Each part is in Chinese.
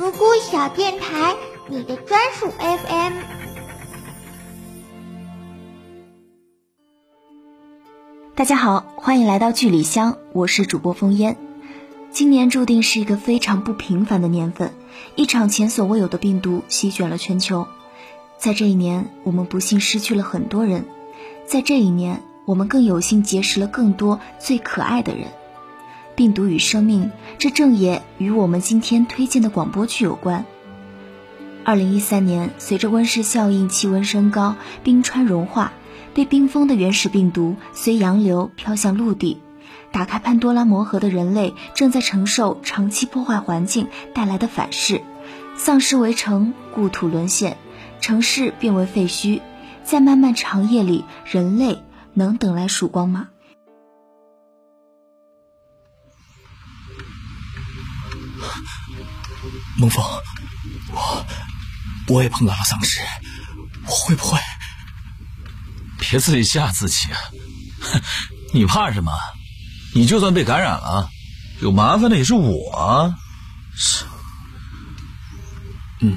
独孤小电台，你的专属 FM。大家好，欢迎来到剧里香，我是主播风烟。今年注定是一个非常不平凡的年份，一场前所未有的病毒席卷了全球。在这一年，我们不幸失去了很多人；在这一年，我们更有幸结识了更多最可爱的人。病毒与生命，这正也与我们今天推荐的广播剧有关。二零一三年，随着温室效应，气温升高，冰川融化，被冰封的原始病毒随洋流飘向陆地。打开潘多拉魔盒的人类正在承受长期破坏环境带来的反噬，丧尸围城，故土沦陷，城市变为废墟。在漫漫长夜里，人类能等来曙光吗？孟风，我我也碰到了丧尸，我会不会？别自己吓自己你怕什么？你就算被感染了，有麻烦的也是我。是，嗯，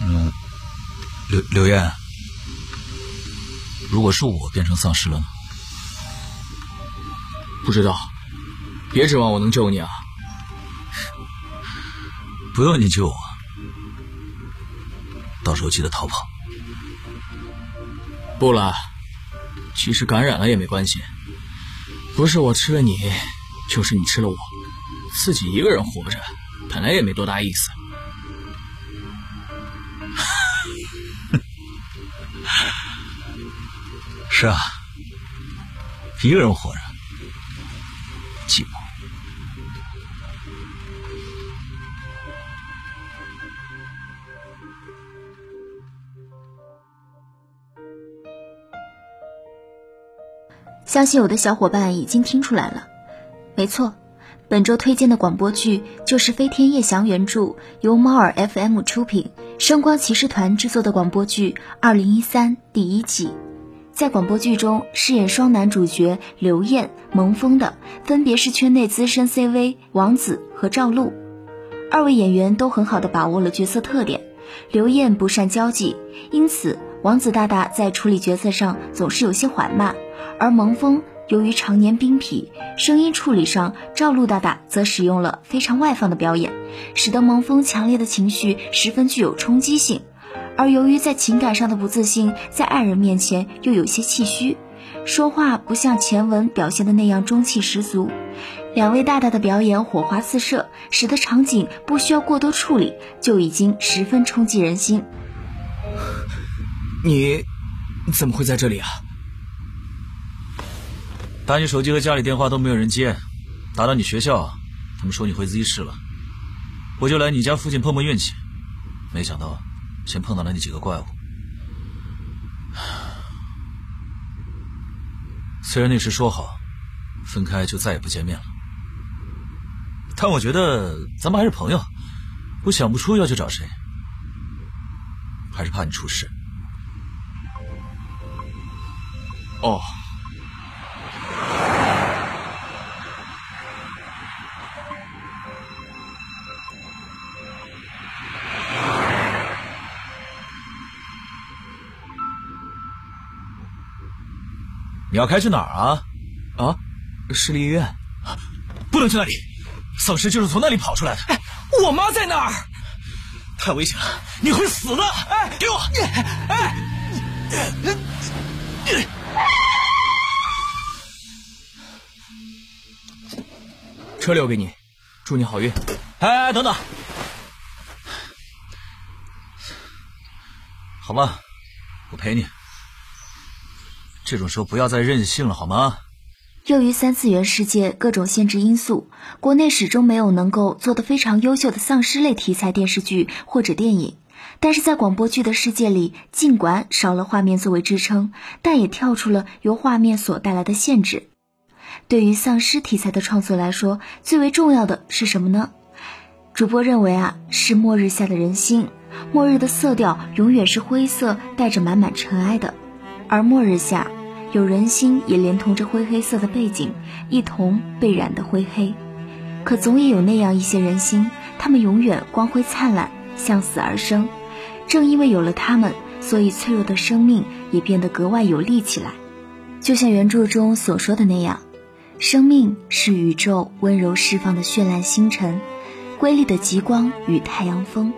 嗯，刘刘燕，如果是我变成丧尸了呢？不知道，别指望我能救你啊！不用你救我，到时候记得逃跑。不了。其实感染了也没关系，不是我吃了你，就是你吃了我，自己一个人活着，本来也没多大意思。是啊，一个人活着，相信有的小伙伴已经听出来了，没错，本周推荐的广播剧就是飞天夜翔原著，由猫耳 FM 出品，声光骑士团制作的广播剧《二零一三》第一季。在广播剧中，饰演双男主角刘燕、蒙风的分别是圈内资深 CV 王子和赵露，二位演员都很好的把握了角色特点。刘燕不善交际，因此王子大大在处理角色上总是有些缓慢。而蒙风由于常年冰痞，声音处理上，赵露大大则使用了非常外放的表演，使得蒙风强烈的情绪十分具有冲击性。而由于在情感上的不自信，在爱人面前又有些气虚，说话不像前文表现的那样中气十足。两位大大的表演火花四射，使得场景不需要过多处理，就已经十分冲击人心。你怎么会在这里啊？打你手机和家里电话都没有人接，打到你学校，他们说你回 Z 市了，我就来你家附近碰碰运气，没想到先碰到了那几个怪物。虽然那时说好分开就再也不见面了，但我觉得咱们还是朋友，我想不出要去找谁，还是怕你出事。哦。你要开去哪儿啊？啊，市立医院，不能去那里，丧尸就是从那里跑出来的。哎，我妈在那儿，太危险了，你会死的！哎，给我！哎，车留给你，祝你好运。哎，等等，好吧，我陪你。这种时候不要再任性了，好吗？由于三次元世界各种限制因素，国内始终没有能够做得非常优秀的丧尸类题材电视剧或者电影。但是在广播剧的世界里，尽管少了画面作为支撑，但也跳出了由画面所带来的限制。对于丧尸题材的创作来说，最为重要的是什么呢？主播认为啊，是末日下的人心。末日的色调永远是灰色，带着满满尘埃的，而末日下。有人心也连同着灰黑色的背景，一同被染得灰黑。可总也有那样一些人心，他们永远光辉灿烂，向死而生。正因为有了他们，所以脆弱的生命也变得格外有力起来。就像原著中所说的那样，生命是宇宙温柔释放的绚烂星辰，瑰丽的极光与太阳风，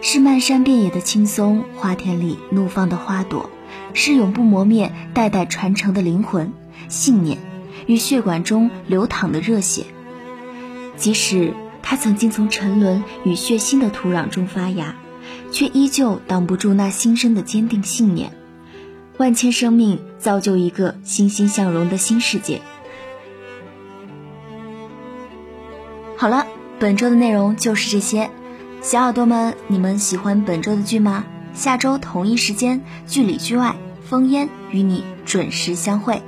是漫山遍野的青松，花田里怒放的花朵，是永不磨灭、代代传承的灵魂、信念与血管中流淌的热血。即使它曾经从沉沦与血腥的土壤中发芽，却依旧挡不住那新生的坚定信念。万千生命造就一个欣欣向荣的新世界。好了，本周的内容就是这些，小耳朵们，你们喜欢本周的剧吗？下周同一时间，剧里剧外，风烟与你准时相会。